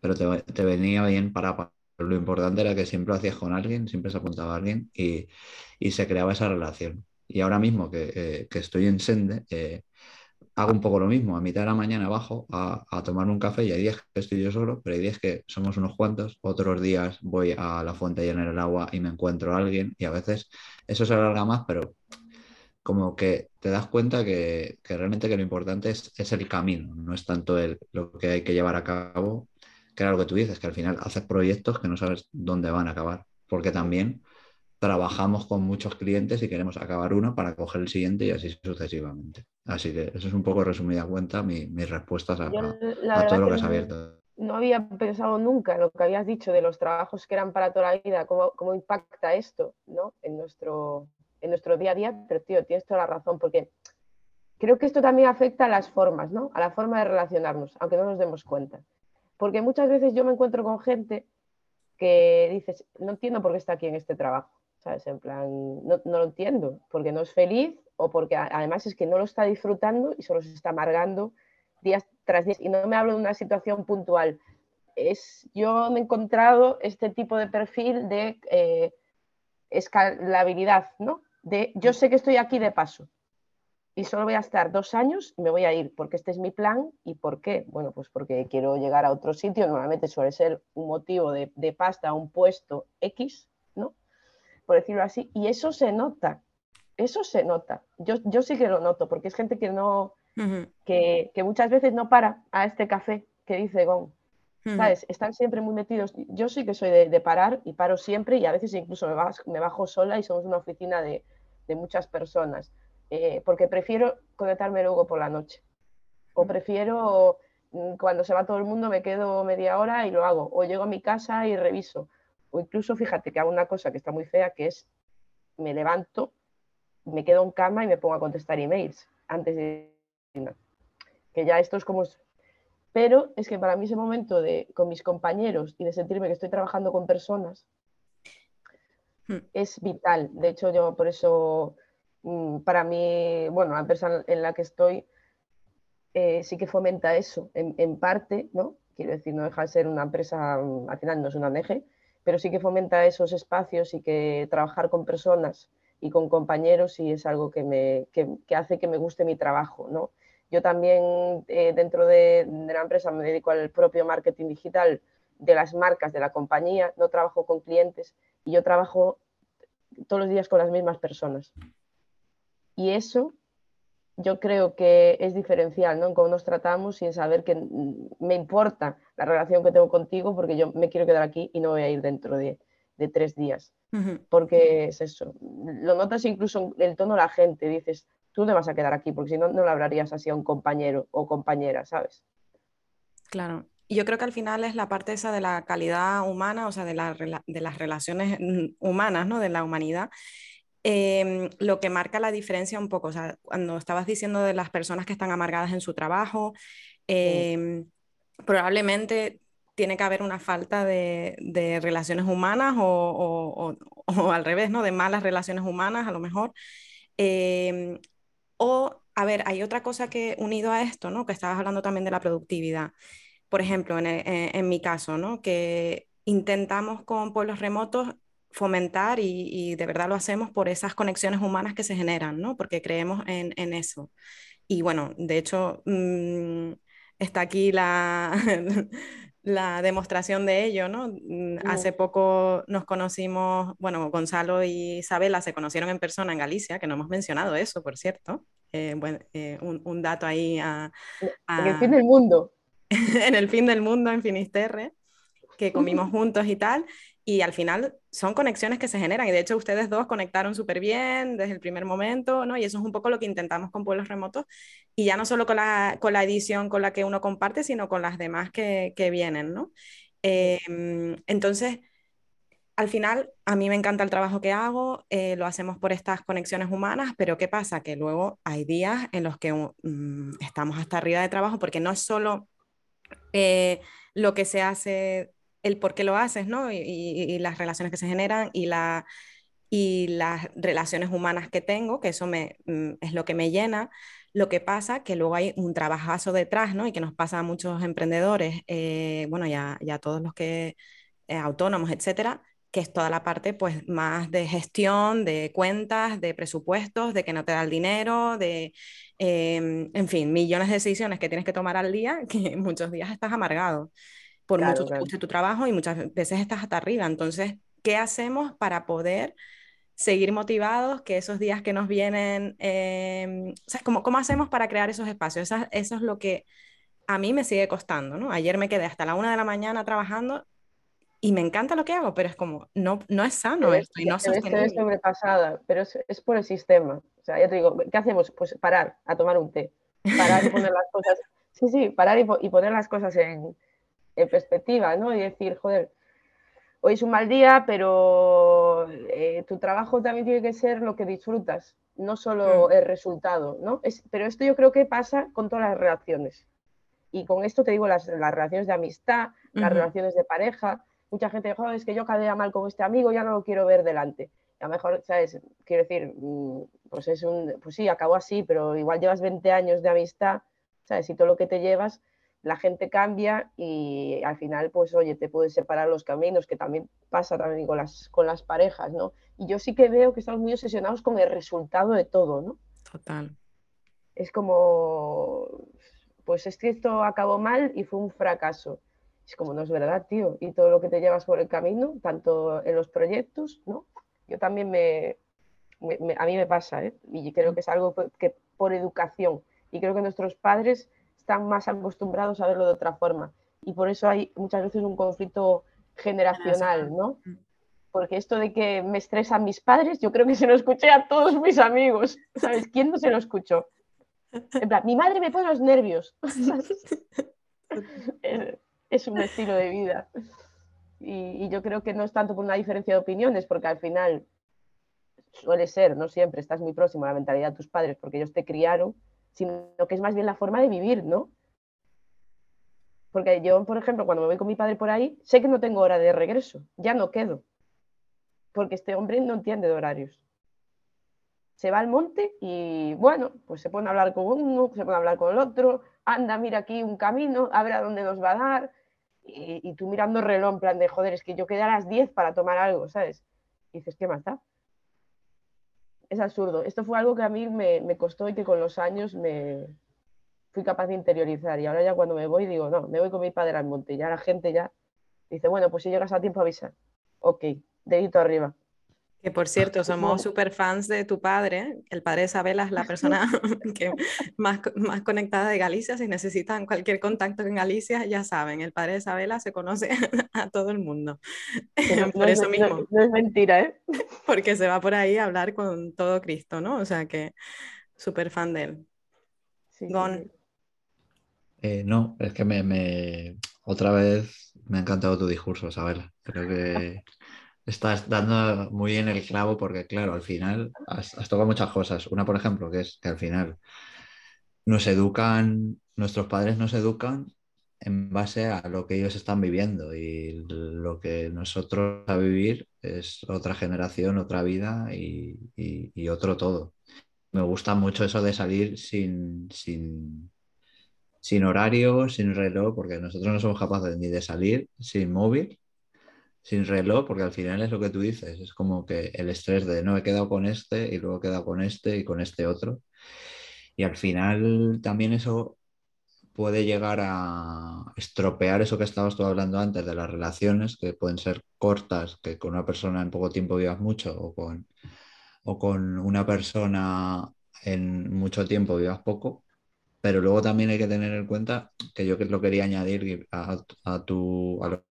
pero te, venía bien para, Lo importante era que siempre lo hacías con alguien, siempre se apuntaba a alguien y, se creaba esa relación. Y ahora mismo que, eh, estoy en Sende, eh, hago un poco lo mismo. A mitad de la mañana bajo a, tomar un café y hay días que estoy yo solo, pero hay días que somos unos cuantos. Otros días voy a la fuente a llenar el agua y me encuentro a alguien y a veces eso se alarga más, pero como que te das cuenta que, realmente que lo importante es, el camino, no es tanto el, lo que hay que llevar a cabo, que era lo que tú dices, que al final haces proyectos que no sabes dónde van a acabar, porque también trabajamos con muchos clientes y queremos acabar uno para coger el siguiente y así sucesivamente. Así que eso es un poco resumida cuenta mis respuestas a, todo lo que has abierto. No había pensado nunca en lo que habías dicho de los trabajos que eran para toda la vida, cómo, cómo impacta esto ¿no? en, nuestro, en nuestro día a día, pero tío, tienes toda la razón, porque creo que esto también afecta a las formas, ¿no? a la forma de relacionarnos, aunque no nos demos cuenta. Porque muchas veces yo me encuentro con gente que dices, no entiendo por qué está aquí en este trabajo ¿sabes? En plan, no, lo entiendo, porque no es feliz o porque además es que no lo está disfrutando y solo se está amargando días tras días. Y no me hablo de una situación puntual. Es, yo me he encontrado este tipo de perfil de eh, escalabilidad, ¿no? De yo sé que estoy aquí de paso y solo voy a estar dos años y me voy a ir porque este es mi plan y por qué. Bueno, pues porque quiero llegar a otro sitio. Normalmente suele ser un motivo de, de pasta, un puesto X por decirlo así, y eso se nota, eso se nota. Yo, yo sí que lo noto, porque es gente que no, que, muchas veces no para a este café que dice Gon. ¿Sabes? Están siempre muy metidos. Yo sí que soy de, parar y paro siempre y a veces incluso me, me bajo sola y somos una oficina de, muchas personas. Eh, porque prefiero conectarme luego por la noche. O prefiero mm, cuando se va todo el mundo me quedo media hora y lo hago. O llego a mi casa y reviso o incluso fíjate que hago una cosa que está muy fea, que es me levanto, me quedo en cama y me pongo a contestar emails antes de... Que ya esto es como... Pero es que para mí ese momento de con mis compañeros y de sentirme que estoy trabajando con personas hmm. es vital. De hecho, yo por eso, mm, para mí, bueno, la empresa en la que estoy eh, sí que fomenta eso, en, en, parte, ¿no? Quiero decir, no deja de ser una empresa, mm, al final no es una ONG, pero sí que fomenta esos espacios y que trabajar con personas y con compañeros y es algo que, me, hace que me guste mi trabajo. ¿no? Yo también eh, dentro de, la empresa me dedico al propio marketing digital de las marcas de la compañía, no trabajo con clientes y yo trabajo todos los días con las mismas personas. Y eso yo creo que es diferencial, ¿no? En cómo nos tratamos y en saber que me importa la relación que tengo contigo porque yo me quiero quedar aquí y no voy a ir dentro de, tres días. Porque es eso. Lo notas incluso en el tono de la gente. Dices, tú te vas a quedar aquí porque si no, no le hablarías así a un compañero o compañera, ¿sabes? Claro. yo creo que al final es la parte esa de la calidad humana, o sea, de, de las relaciones mm, humanas, ¿no? De la humanidad. Em, lo que marca la diferencia un poco, o sea, cuando estabas diciendo de las personas que están amargadas en su trabajo, em, probablemente tiene que haber una falta de, relaciones humanas o, al revés, ¿no? De malas relaciones humanas a lo mejor. Em, o, a ver, hay otra cosa que unido a esto, ¿no? Que estabas hablando también de la productividad. Por ejemplo, en, en mi caso, ¿no? Que intentamos con pueblos remotos fomentar y, de verdad lo hacemos por esas conexiones humanas que se generan, ¿no? Porque creemos en, en eso. Y bueno, de hecho, mm, está aquí la, la demostración de ello, ¿no? Mm, hace poco nos conocimos, bueno, Gonzalo y Isabela se conocieron en persona en Galicia, que no hemos mencionado eso, por cierto. Eh, bueno, eh, un, un, dato ahí a, En el fin del mundo. en el fin del mundo, en Finisterre, que comimos juntos y tal y al final son conexiones que se generan y de hecho ustedes dos conectaron súper bien desde el primer momento, ¿no? Y eso es un poco lo que intentamos con pueblos remotos y ya no solo con la, con la edición con la que uno comparte, sino con las demás que, que vienen, ¿no? Em, entonces, al final, a mí me encanta el trabajo que hago, eh, lo hacemos por estas conexiones humanas, pero ¿qué pasa? Que luego hay días en los que mm, estamos hasta arriba de trabajo porque no es solo... Eh, lo que se hace el por qué lo haces, ¿no? Y, las relaciones que se generan y, la, y las relaciones humanas que tengo, que eso me, mm, es lo que me llena. Lo que pasa que luego hay un trabajazo detrás, ¿no? Y que nos pasa a muchos emprendedores, eh, bueno, ya, ya todos los que, eh, autónomos, etcétera, que es toda la parte pues más de gestión, de cuentas, de presupuestos, de que no te da el dinero, de, em, en fin, millones de decisiones que tienes que tomar al día, que muchos días estás amargado por mucho que tu trabajo y muchas veces estás hasta arriba. Entonces, ¿qué hacemos para poder seguir motivados, que esos días que nos vienen, eh, ¿cómo, ¿cómo, hacemos para crear esos espacios? Eso, eso, es lo que a mí me sigue costando, ¿no? Ayer me quedé hasta la una de la mañana trabajando y me encanta lo que hago, pero es como, no, no es sano esto y no sostenible. Estoy sobrepasada, pero es, es, por el sistema. O sea, ya te digo, ¿qué hacemos? Pues parar a tomar un té, parar y poner las cosas, sí, sí, parar y, y poner las cosas en, en perspectiva, ¿no? Y decir, joder, hoy es un mal día, pero eh, tu trabajo también tiene que ser lo que disfrutas, no solo mm. el resultado, ¿no? Es, pero esto yo creo que pasa con todas las relaciones. Y con esto te digo las, las relaciones de amistad, las relaciones de pareja. Mucha gente dice, es que yo cadea mal con este amigo, ya no lo quiero ver delante. a lo mejor, ¿sabes? Quiero decir, mm, pues es un, pues sí, acabó así, pero igual llevas 20 años de amistad, ¿sabes? Y todo lo que te llevas, la gente cambia y al final, pues oye, te puedes separar los caminos, que también pasa también con las, con las parejas, ¿no? Y yo sí que veo que estamos muy obsesionados con el resultado de todo, ¿no? Total. Es como, pues es que esto acabó mal y fue un fracaso. Es como, no es verdad, tío. Y todo lo que te llevas por el camino, tanto en los proyectos, ¿no? Yo también me, a mí me pasa, ¿eh? Y creo que es algo que por educación. Y creo que nuestros padres están más acostumbrados a verlo de otra forma. Y por eso hay muchas veces un conflicto generacional, ¿no? Porque esto de que me estresan mis padres, yo creo que se lo escuché a todos mis amigos. ¿Sabes? ¿Quién no se lo escuchó? En plan, mi madre me pone los nervios. es, un estilo de vida. Y, y, yo creo que no es tanto por una diferencia de opiniones, porque al final suele ser, no siempre, estás muy próximo a la mentalidad de tus padres porque ellos te criaron, sino que es más bien la forma de vivir, ¿no? Porque yo, por ejemplo, cuando me voy con mi padre por ahí, sé que no tengo hora de regreso, ya no quedo, porque este hombre no entiende de horarios. Se va al monte y, bueno, pues se pone a hablar con uno, se pone a hablar con el otro, anda, mira aquí un camino, a ver a dónde nos va a dar, y, tú mirando el reloj, en plan de, joder, es que yo quedé a las 10 para tomar algo, ¿sabes? Y dices, ¿qué más da? Es absurdo. Esto fue algo que a mí me, costó y que con los años me fui capaz de interiorizar. Y ahora ya cuando me voy digo, no, me voy con mi padre al monte. Ya la gente ya dice, bueno, pues si llegas a tiempo avisa. Ok, dedito arriba. Que por cierto, somos súper fans de tu padre. El padre de Isabela es la persona que más, más conectada de Galicia. Si necesitan cualquier contacto en Galicia, ya saben, el padre de Isabela se conoce a todo el mundo. por eso mismo. No, es mentira, ¿eh? Porque se va por ahí a hablar con todo Cristo, ¿no? O sea que súper fan de él. Sí, eh, no, es que me, me, otra vez me ha encantado tu discurso, Sabela. Creo que estás dando muy bien el clavo porque, claro, al final has, tocado muchas cosas. Una, por ejemplo, que es que al final nos educan, nuestros padres nos educan en base a lo que ellos están viviendo y lo que nosotros a vivir es otra generación, otra vida y, otro todo. Me gusta mucho eso de salir sin, sin, sin horario, sin reloj, porque nosotros no somos capaces ni de salir sin móvil, sin reloj, porque al final es lo que tú dices, es como que el estrés de no he quedado con este y luego he quedado con este y con este otro. Y al final también eso puede llegar a estropear eso que estabas tú hablando antes de las relaciones, que pueden ser cortas, que con una persona en poco tiempo vivas mucho, o con, o con una persona en mucho tiempo vivas poco. Pero luego también hay que tener en cuenta que yo lo quería añadir a, a, tu, a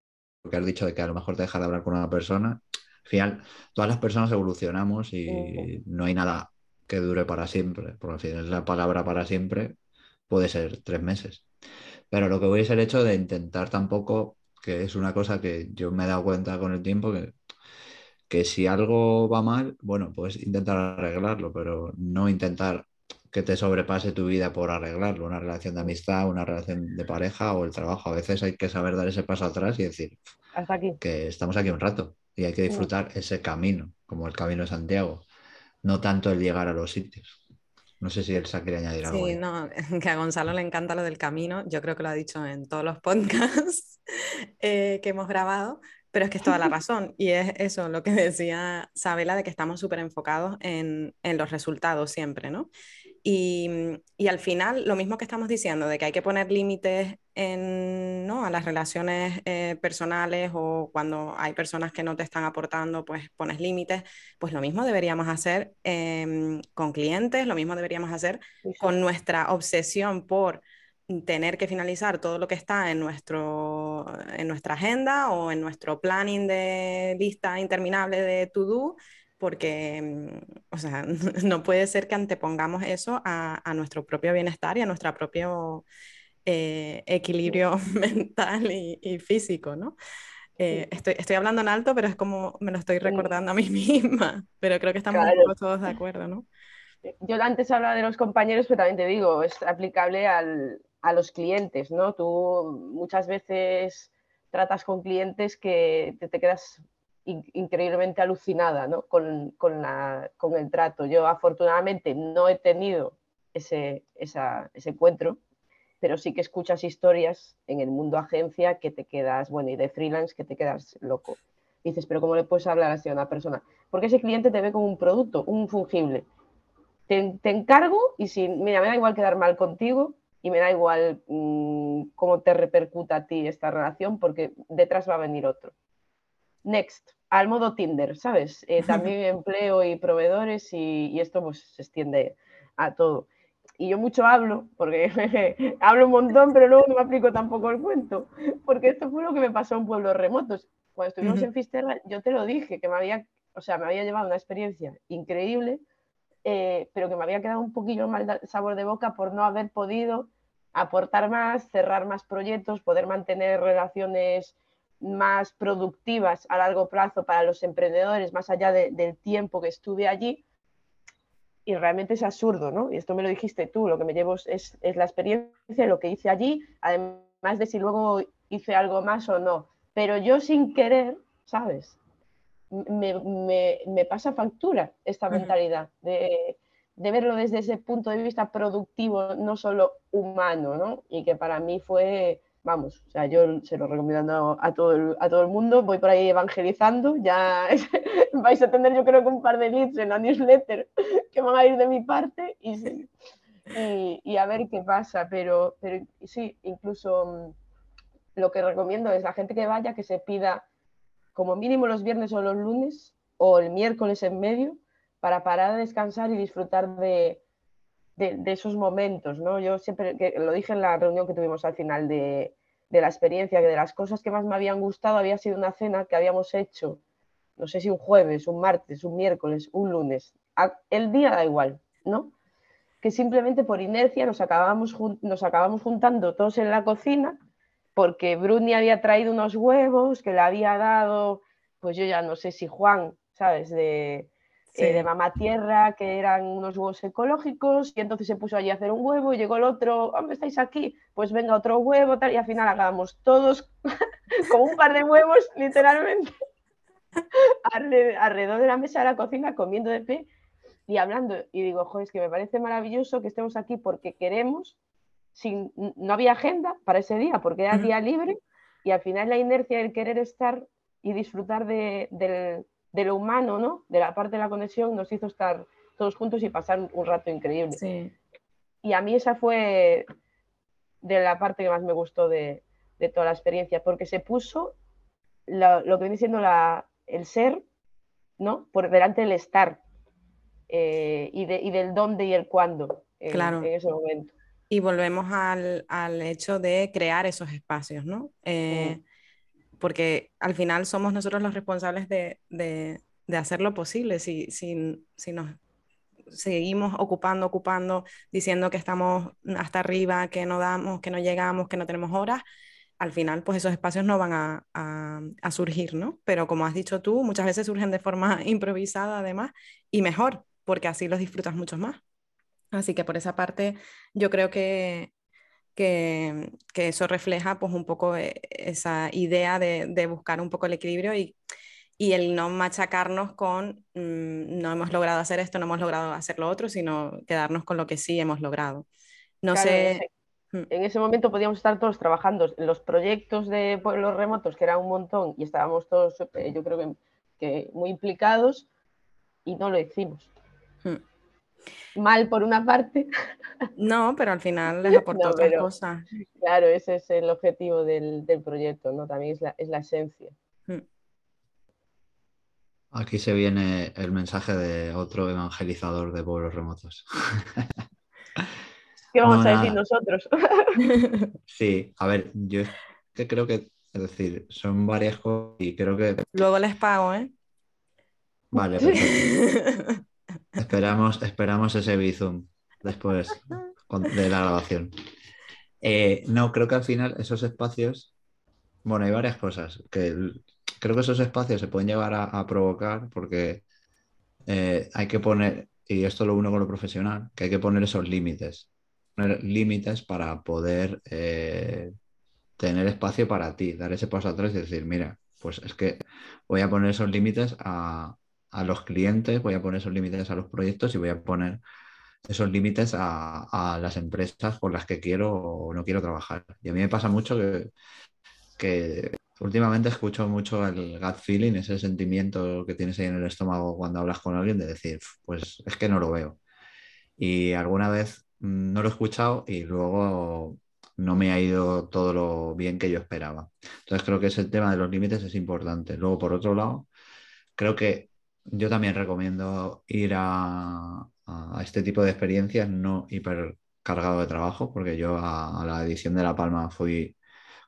que has dicho de que a lo mejor te deja de hablar con una persona. Al final, todas las personas evolucionamos y no hay nada que dure para siempre, porque al final la palabra para siempre puede ser tres meses. Pero lo que voy es el hecho de intentar tampoco, que es una cosa que yo me he dado cuenta con el tiempo, que, que si algo va mal, bueno, puedes intentar arreglarlo, pero no intentar que te sobrepase tu vida por arreglarlo, una relación de amistad, una relación de pareja o el trabajo. A veces hay que saber dar ese paso atrás y decir que estamos aquí un rato y hay que disfrutar ese camino, como el camino de Santiago, no tanto el llegar a los sitios. No sé si Elsa quiere añadir algo. Sí, no, que a Gonzalo le encanta lo del camino. Yo creo que lo ha dicho en todos los podcasts eh, que hemos grabado, pero es que es toda la razón. Y es eso, lo que decía Sabela, de que estamos súper enfocados en, en, los resultados siempre, ¿no? Y, y, al final, lo mismo que estamos diciendo, de que hay que poner límites en, ¿no? a las relaciones eh, personales o cuando hay personas que no te están aportando, pues pones límites, pues lo mismo deberíamos hacer em, con clientes, lo mismo deberíamos hacer con nuestra obsesión por tener que finalizar todo lo que está en, nuestro, en nuestra agenda o en nuestro planning de lista interminable de to-do porque, mm, o sea, no puede ser que antepongamos eso a, nuestro propio bienestar y a nuestro propio eh, equilibrio mental y, físico, ¿no? Eh, estoy, estoy, hablando en alto, pero es como me lo estoy recordando a mí misma, pero creo que estamos todos de acuerdo, ¿no? Yo antes hablaba de los compañeros, pero también te digo, es aplicable al, a los clientes, ¿no? Tú muchas veces tratas con clientes que te, te quedas increíblemente alucinada con, el trato. Yo afortunadamente no he tenido ese, ese encuentro, pero sí que escuchas historias en el mundo agencia que te quedas, bueno, y de freelance que te quedas loco. dices, pero ¿cómo le puedes hablar así a una persona? Porque ese cliente te ve como un producto, un fungible. Te, encargo y si, mira, me da igual quedar mal contigo y me da igual mm, cómo te repercuta a ti esta relación porque detrás va a venir otro. Next al modo Tinder, ¿sabes? Eh, también empleo y proveedores y, esto pues se extiende a todo. Y yo mucho hablo, porque hablo un montón, pero luego no me aplico tampoco el cuento, porque esto fue lo que me pasó en pueblos remotos. Cuando estuvimos en Fisterra, yo te lo dije, que me había, o sea, me había llevado una experiencia increíble, eh, pero que me había quedado un poquillo mal sabor de boca por no haber podido aportar más, cerrar más proyectos, poder mantener relaciones más productivas a largo plazo para los emprendedores, más allá del tiempo que estuve allí. Y realmente es absurdo, ¿no? Y esto me lo dijiste tú, lo que me llevo es, la experiencia, lo que hice allí, además de si luego hice algo más o no. Pero yo sin querer, ¿sabes? Me, pasa factura esta mentalidad de, de, verlo desde ese punto de vista productivo, no solo humano, ¿no? Y que para mí fue vamos, o sea, yo se lo recomiendo a todo el, a todo el mundo, voy por ahí evangelizando, ya vais a tener yo creo que un par de leads en la newsletter que van a ir de mi parte y, y, a ver qué pasa, pero, pero sí, incluso mm, lo que recomiendo es la gente que vaya que se pida como mínimo los viernes o los lunes o el miércoles en medio para parar a descansar y disfrutar de, de, esos momentos, ¿no? Yo siempre, que lo dije en la reunión que tuvimos al final de, la experiencia, que de las cosas que más me habían gustado había sido una cena que habíamos hecho, no sé si un jueves, un martes, un miércoles, un lunes, el día da igual, ¿no? Que simplemente por inercia nos acabamos, nos acabamos juntando todos en la cocina porque Bruni había traído unos huevos que le había dado, pues yo ya no sé si Juan, ¿sabes? De, eh, de Mamá Tierra, que eran unos huevos ecológicos, y entonces se puso allí a hacer un huevo, y llegó el otro, hombre, estáis aquí, pues venga otro huevo, tal, y al final acabamos todos con un par de huevos, literalmente, alrededor de la mesa de la cocina, comiendo de pie y hablando. Y digo, joder, es que me parece maravilloso que estemos aquí porque queremos no había agenda para ese día porque era día libre y al final la inercia del querer estar y disfrutar de, lo humano, ¿no? de la parte de la conexión, nos hizo estar todos juntos y pasar un rato increíble. Y a mí esa fue de la parte que más me gustó de, toda la experiencia, porque se puso lo, que viene siendo el ser, ¿no? Por delante del estar eh, y, del dónde y el cuándo en ese momento. Y volvemos al, hecho de crear esos espacios, ¿no? Eh, porque al final somos nosotros los responsables de, de, hacer lo posible. Si, si, si, nos seguimos ocupando, ocupando, diciendo que estamos hasta arriba, que no damos, que no llegamos, que no tenemos horas, al final pues esos espacios no van a, a, surgir, ¿no? Pero como has dicho tú, muchas veces surgen de forma improvisada además y mejor, porque así los disfrutas mucho más. Así que por esa parte yo creo que, que, eso refleja pues un poco eh, esa idea de, buscar un poco el equilibrio y, y el no machacarnos con mm, no hemos logrado hacer esto, no hemos logrado hacer lo otro, sino quedarnos con lo que sí hemos logrado. No sé. Mm. En ese momento podíamos estar todos trabajando en los proyectos de pueblos remotos, que era un montón, y estábamos todos, eh, yo creo que, que muy implicados, y no lo hicimos. Mm mal por una parte. No, pero al final les aportó otra cosa. Claro, ese es el objetivo del, proyecto, ¿no? También es la, es la esencia. Hmm. Aquí se viene el mensaje de otro evangelizador de pueblos remotos. ¿Qué vamos a decir nosotros? Sí, a ver, yo creo que, es decir, son varias cosas y creo que... Luego les pago, ¿eh? Vale, perfecto. Esperamos, esperamos ese bizum después de la grabación. Eh, no, creo que al final esos espacios, bueno, hay varias cosas que creo que esos espacios se pueden llevar a, provocar porque eh, hay que poner, y esto lo uno con lo profesional, que hay que poner esos límites, poner límites para poder eh, tener espacio para ti, dar ese paso atrás y decir, mira, pues es que voy a poner esos límites a, a los clientes, voy a poner esos límites a los proyectos y voy a poner esos límites a, las empresas con las que quiero o no quiero trabajar. Y a mí me pasa mucho que, que últimamente escucho mucho el gut feeling, ese sentimiento que tienes ahí en el estómago cuando hablas con alguien de decir, pues es que no lo veo. Y alguna vez mm, no lo he escuchado y luego no me ha ido todo lo bien que yo esperaba. Entonces creo que ese tema de los límites es importante. Luego, por otro lado, creo que yo también recomiendo ir a, este tipo de experiencias no hipercargado de trabajo, porque yo a, la edición de La Palma fui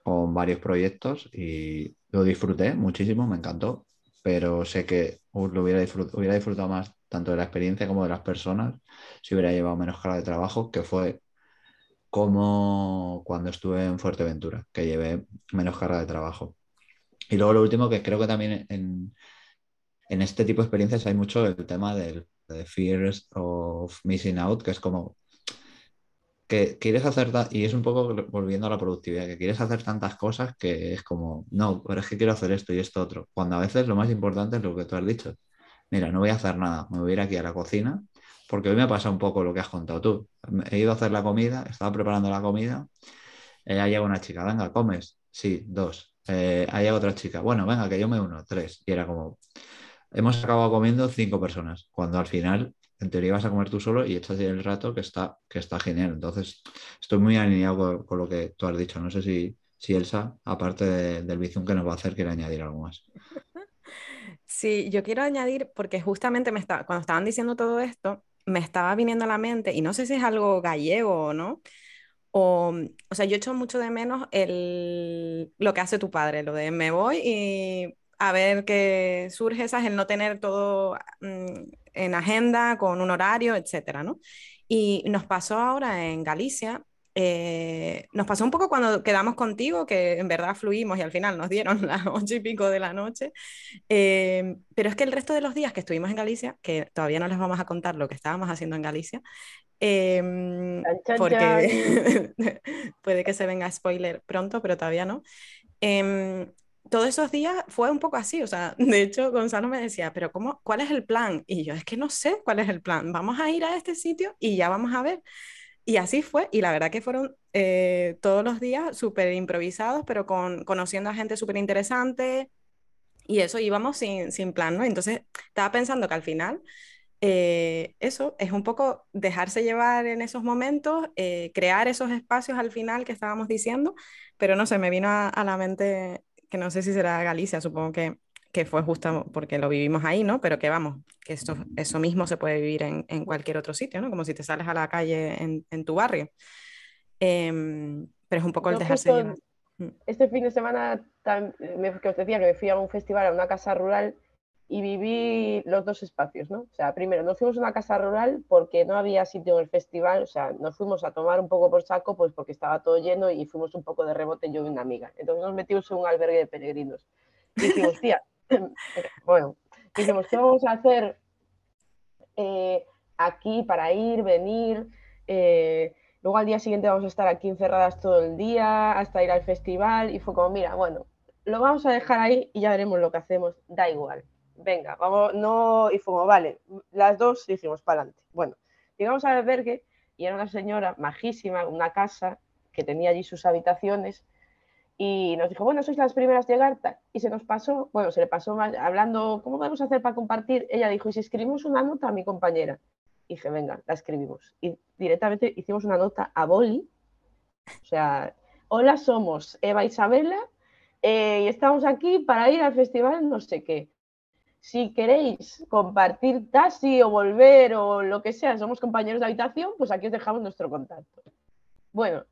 con varios proyectos y lo disfruté muchísimo, me encantó, pero sé que lo hubiera, hubiera disfrutado más tanto de la experiencia como de las personas si hubiera llevado menos carga de trabajo, que fue como cuando estuve en Fuerteventura, que llevé menos carga de trabajo. Y luego lo último, que creo que también en, en este tipo de experiencias hay mucho el tema del de fears of missing out, que es como que quieres hacer, y es un poco volviendo a la productividad, que quieres hacer tantas cosas que es como, no, pero es que quiero hacer esto y esto otro. Cuando a veces lo más importante es lo que tú has dicho. Mira, no voy a hacer nada, me voy a ir aquí a la cocina, porque hoy me pasa un poco lo que has contado tú. He ido a hacer la comida, estaba preparando la comida, eh, ahí llega una chica, venga, comes, sí, dos. Eh, ahí llega otra chica, bueno, venga, que yo me uno, tres. Y era como, hemos acabado comiendo cinco personas, cuando al final, en teoría, vas a comer tú solo y echas el rato que está, que está genial. Entonces, estoy muy alineado con, lo que tú has dicho. No sé si, si Elsa, aparte del bizum que nos va a hacer, quiere añadir algo más. Sí, yo quiero añadir, porque justamente me está, cuando estaban diciendo todo esto, me estaba viniendo a la mente, y no sé si es algo gallego o no, o, o sea, yo echo mucho de menos el, lo que hace tu padre, lo de me voy y a ver qué surge, esas, el no tener todo mm, en agenda, con un horario, etcétera, ¿no? Y nos pasó ahora en Galicia eh, nos pasó un poco cuando quedamos contigo, que en verdad fluimos y al final nos dieron las ocho y pico de la noche. Eh, pero es que el resto de los días que estuvimos en Galicia, que todavía no les vamos a contar lo que estábamos haciendo en Galicia, em, porque puede que se venga spoiler pronto, pero todavía no. Todos esos días fue un poco así, o sea, de hecho Gonzalo me decía, pero cómo, ¿cuál es el plan? Y yo, es que no sé cuál es el plan, vamos a ir a este sitio y ya vamos a ver. Y así fue, y la verdad que fueron eh, todos los días súper improvisados, pero con, conociendo a gente súper interesante, y eso íbamos sin, sin, plan, ¿no? Entonces estaba pensando que al final eh, eso es un poco dejarse llevar en esos momentos, eh, crear esos espacios al final que estábamos diciendo, pero no sé, me vino a la mente que no sé si será Galicia, supongo que que fue justo porque lo vivimos ahí, ¿no? Pero que vamos, que esto, eso mismo se puede vivir en, en cualquier otro sitio, ¿no? Como si te sales a la calle en, en tu barrio. Eh, pero es un poco el dejarse llevar. Mm. Este fin de semana, me, que os decía que me fui a un festival, a una casa rural, y viví los dos espacios, ¿no? O sea, primero nos fuimos a una casa rural porque no había sitio en el festival, o sea, nos fuimos a tomar un poco por saco, pues porque estaba todo lleno y fuimos un poco de rebote yo y una amiga. Entonces nos metimos en un albergue de peregrinos. Y dijimos, tía, bueno, dijimos, ¿qué vamos a hacer eh, aquí para ir, venir? Eh, luego al día siguiente vamos a estar aquí encerradas todo el día hasta ir al festival y fue como, mira, bueno, lo vamos a dejar ahí y ya veremos lo que hacemos, da igual. Venga, vamos, no, y como, vale, las dos dijimos, para adelante. Bueno, llegamos al albergue y era una señora majísima, una casa que tenía allí sus habitaciones y nos dijo, bueno, sois las primeras llegar, y se nos pasó, bueno, se le pasó más, hablando, ¿cómo a hacer para compartir? Ella dijo, ¿y si escribimos una nota a mi compañera? Y dije, venga, la escribimos. Y directamente hicimos una nota a Boli, o sea, hola, somos Eva Isabela, eh, y estamos aquí para ir al festival no sé qué. Si queréis compartir taxi o volver o lo que sea, somos compañeros de habitación, pues aquí os dejamos nuestro contacto. Bueno,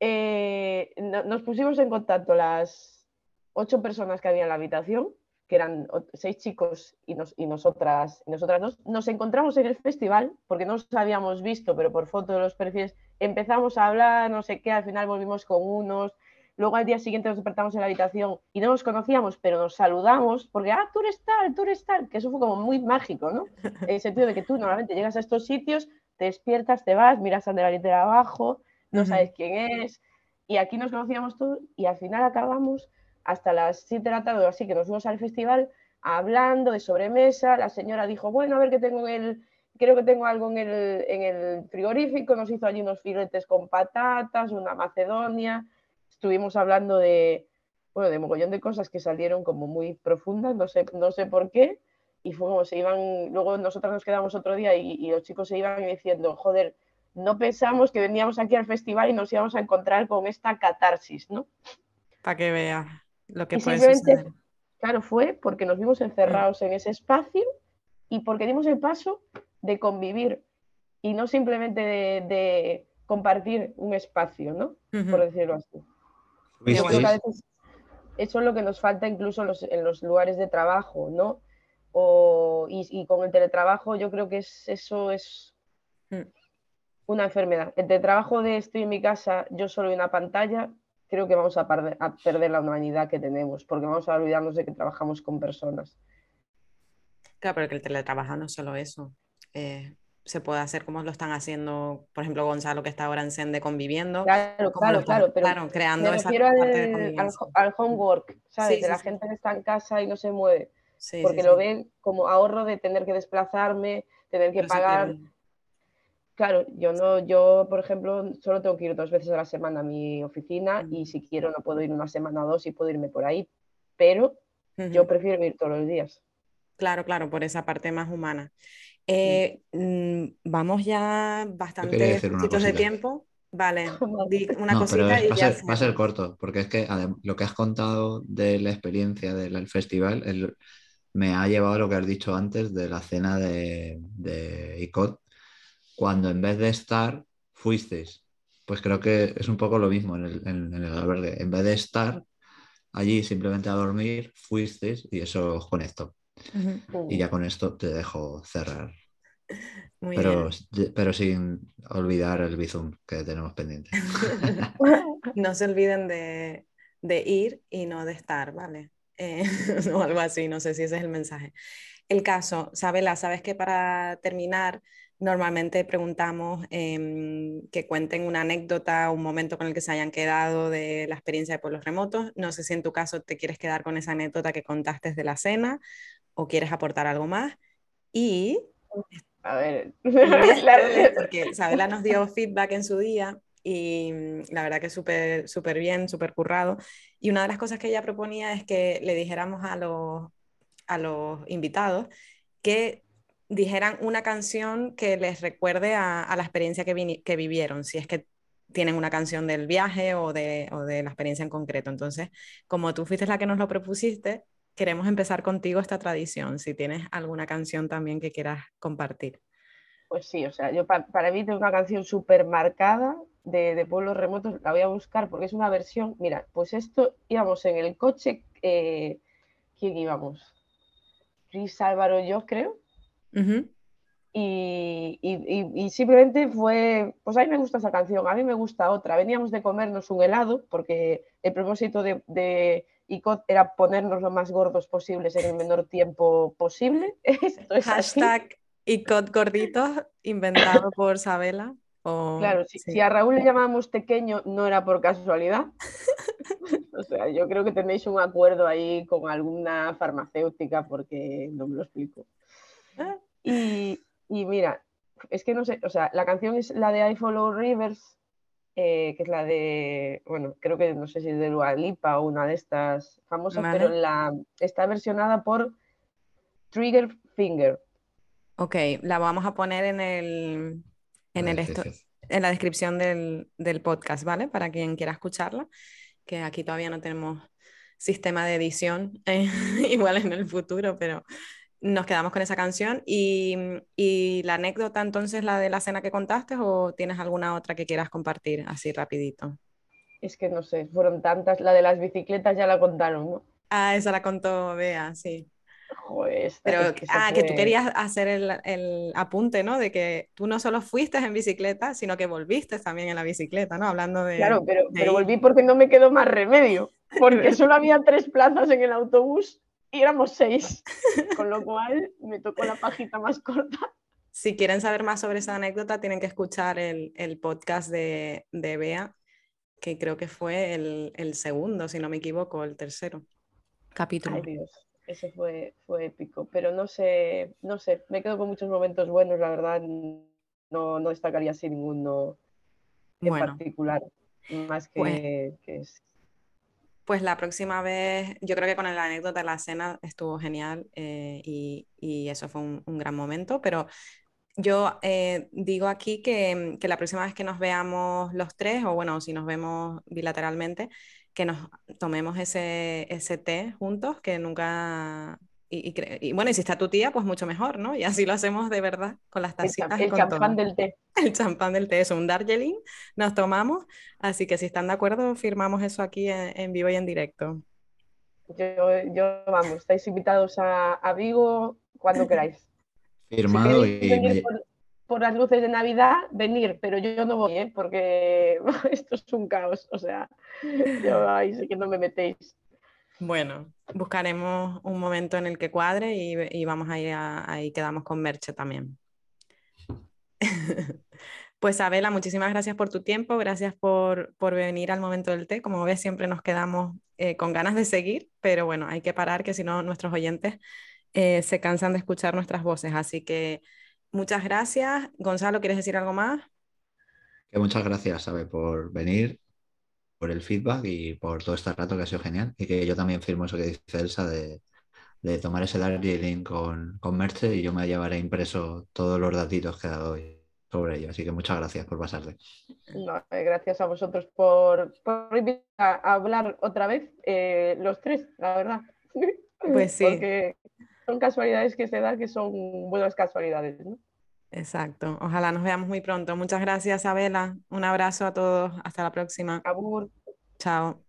eh, nos pusimos en contacto las ocho personas que había en la habitación, que eran seis chicos y, nosotras, y nosotras dos. Nos encontramos en el festival, porque no nos habíamos visto, pero por foto de los perfiles empezamos a hablar, no sé qué, al final volvimos con unos. Luego al día siguiente nos despertamos en la habitación y no nos conocíamos, pero nos saludamos porque, ah, tú eres tal, tú eres tal, que eso fue como muy mágico, ¿no? En el sentido de que tú normalmente llegas a estos sitios, te despiertas, te vas, miras a la litera abajo, no sabes quién es. Y aquí nos conocíamos todos y al final acabamos hasta las 7 de la tarde o así que nos fuimos al festival hablando de sobremesa. La señora dijo, bueno, a ver qué tengo en el, creo que tengo algo en el, en el frigorífico. Nos hizo allí unos filetes con patatas, una macedonia. Estuvimos hablando de, bueno, de mogollón de cosas que salieron como muy profundas, no sé, no sé por qué. Y fue como se iban, luego nosotras nos quedamos otro día y, y los chicos se iban diciendo, joder, no pensamos que veníamos aquí al festival y nos íbamos a encontrar con esta catarsis, ¿no? Para que vea lo que puede suceder. Claro, fue porque nos vimos encerrados en ese espacio y porque dimos el paso de convivir y no simplemente de, compartir un espacio, ¿no? Por decirlo así. Eso es lo que nos falta incluso en los, lugares de trabajo, ¿no? y, con el teletrabajo yo creo que eso es mm una enfermedad. El trabajo de estoy en mi casa, yo solo en una pantalla, creo que vamos a, perder, la humanidad que tenemos, porque vamos a olvidarnos de que trabajamos con personas. Claro, pero que el teletrabajo no es solo eso. Eh, se puede hacer como lo están haciendo, por ejemplo, Gonzalo, que está ahora en Sende conviviendo. Claro, claro, claro, pero creando esa parte al, al, homework, ¿sabes? de la gente que está en casa y no se mueve. porque lo ven como ahorro de tener que desplazarme, tener que pagar Claro, yo no, yo por ejemplo solo tengo que ir dos veces a la semana a mi oficina y si quiero no puedo ir una semana o dos y puedo irme por ahí, pero yo prefiero ir todos los días. Claro, claro, por esa parte más humana. Eh, mm, vamos ya bastante de tiempo. Vale, una cosita y va, ya va a ser corto, porque es que lo que has contado de la experiencia del festival me ha llevado a lo que has dicho antes de la cena de, de ICOT, cuando en vez de estar fuisteis. Pues creo que es un poco lo mismo en el, en, el albergue. En vez de estar allí simplemente a dormir, fuisteis y eso os conectó. Y ya con esto te dejo cerrar pero, pero sin olvidar el Bizum que tenemos pendiente. no se olviden de, ir y no de estar, ¿vale? Eh, o algo así, no sé si ese es el mensaje. El caso, Sabela, sabes que para terminar, normalmente preguntamos em, que cuenten una anécdota, un momento con el que se hayan quedado de la experiencia de pueblos remotos. No sé si en tu caso te quieres quedar con esa anécdota que contaste de la cena o quieres aportar algo más. Y a ver. Porque Sabela nos dio feedback en su día y mm, la verdad que súper súper bien, súper currado. Y una de las cosas que ella proponía es que le dijéramos a los, a los invitados que dijeran una canción que les recuerde a, la experiencia que, que, vivieron, si es que tienen una canción del viaje o de, o de la experiencia en concreto. Entonces, como tú fuiste la que nos lo propusiste, queremos empezar contigo esta tradición, si tienes alguna canción también que quieras compartir. Pues sí, o sea, yo para mí tengo una canción súper marcada de, pueblos remotos, la voy a buscar porque es una versión, mira, pues esto íbamos en el coche, eh, ¿quién íbamos? Chris Álvaro, yo creo. y, y, simplemente fue, pues a mí me gusta esa canción, a mí me gusta otra. Veníamos de comernos un helado porque el propósito de, y era ponernos lo más gordos posibles en el menor tiempo posible. Esto es Hashtag ICOT gorditos, inventado por Sabela. claro, si, a Raúl le llamábamos pequeño no era por casualidad. o sea, yo creo que tenéis un acuerdo ahí con alguna farmacéutica porque no me lo explico. Ah. Y, y mira, es que no sé, o sea, la canción es la de I Follow Rivers eh, que es la de, bueno, creo que no sé si es de Dua Lipa o una de estas famosas, pero la, está versionada por Trigger Finger. Ok, la vamos a poner en el, en, el en la descripción del, del, podcast, ¿vale? Para quien quiera escucharla, que aquí todavía no tenemos sistema de edición, eh, igual en el futuro, pero nos quedamos con esa canción. Y, y, la anécdota, entonces, la de la cena que contaste, o tienes alguna otra que quieras compartir así rapidito? Es que no sé, fueron tantas. La de las bicicletas ya la contaron, ¿no? Ah, esa la contó Bea, sí. Joder, Pero, que ah, que tú querías hacer el, el, apunte, ¿no? De que tú no solo fuiste en bicicleta, sino que volviste también en la bicicleta, ¿no? Hablando de... Claro, pero, pero volví porque no me quedó más remedio, porque solo había tres plazas en el autobús y éramos seis, con lo cual me tocó la pajita más corta. Si quieren saber más sobre esa anécdota, tienen que escuchar el, el podcast de, de, Bea, que creo que fue el, el, segundo, si no me equivoco, el tercero capítulo. Ay Dios, ese fue, fue épico, pero no sé, no sé, me quedo con muchos momentos buenos, la verdad, no, no destacaría así ninguno en particular, más que, pues que pues la próxima vez, yo creo que con la anécdota de la cena estuvo genial eh, y, eso fue un, gran momento, pero yo eh, digo aquí que, la próxima vez que nos veamos los tres, o bueno, si nos vemos bilateralmente, que nos tomemos ese, ese té juntos, que nunca y, bueno, y si está tu tía, pues mucho mejor, ¿no? Y así lo hacemos de verdad con las tacitas. El, champán del té. El champán del té, es un Darjeeling, nos tomamos. Así que si están de acuerdo, firmamos eso aquí en, vivo y en directo. Yo, vamos, estáis invitados a, Vigo cuando queráis. Firmado y... Por, las luces de Navidad, venir, pero yo, no voy, ¿eh? porque esto es un caos. O sea, yo ahí sé que no me metéis. Bueno, buscaremos un momento en el que cuadre y, vamos a ir ahí quedamos con Merche también. pues Abela, muchísimas gracias por tu tiempo, gracias por, venir al momento del té. Como ves, siempre nos quedamos eh, con ganas de seguir, pero bueno, hay que parar, que si no nuestros oyentes eh, se cansan de escuchar nuestras voces. Así que muchas gracias. Gonzalo, ¿quieres decir algo más? Muchas gracias, Abe, por venir por el feedback y por todo este rato que ha sido genial. Y que yo también firmo eso que dice Elsa de, tomar ese Darjeeling con, con Merche y yo me llevaré impreso todos los datitos que ha dado hoy sobre ello. Así que muchas gracias por pasarte. Eh, gracias a vosotros por, por a hablar otra vez, eh, los tres, la verdad. Pues sí. Porque son casualidades que se dan que son buenas casualidades. Exacto. Ojalá nos veamos muy pronto. Muchas gracias, Abela. Un abrazo a todos. Hasta la próxima. Abur. Chao.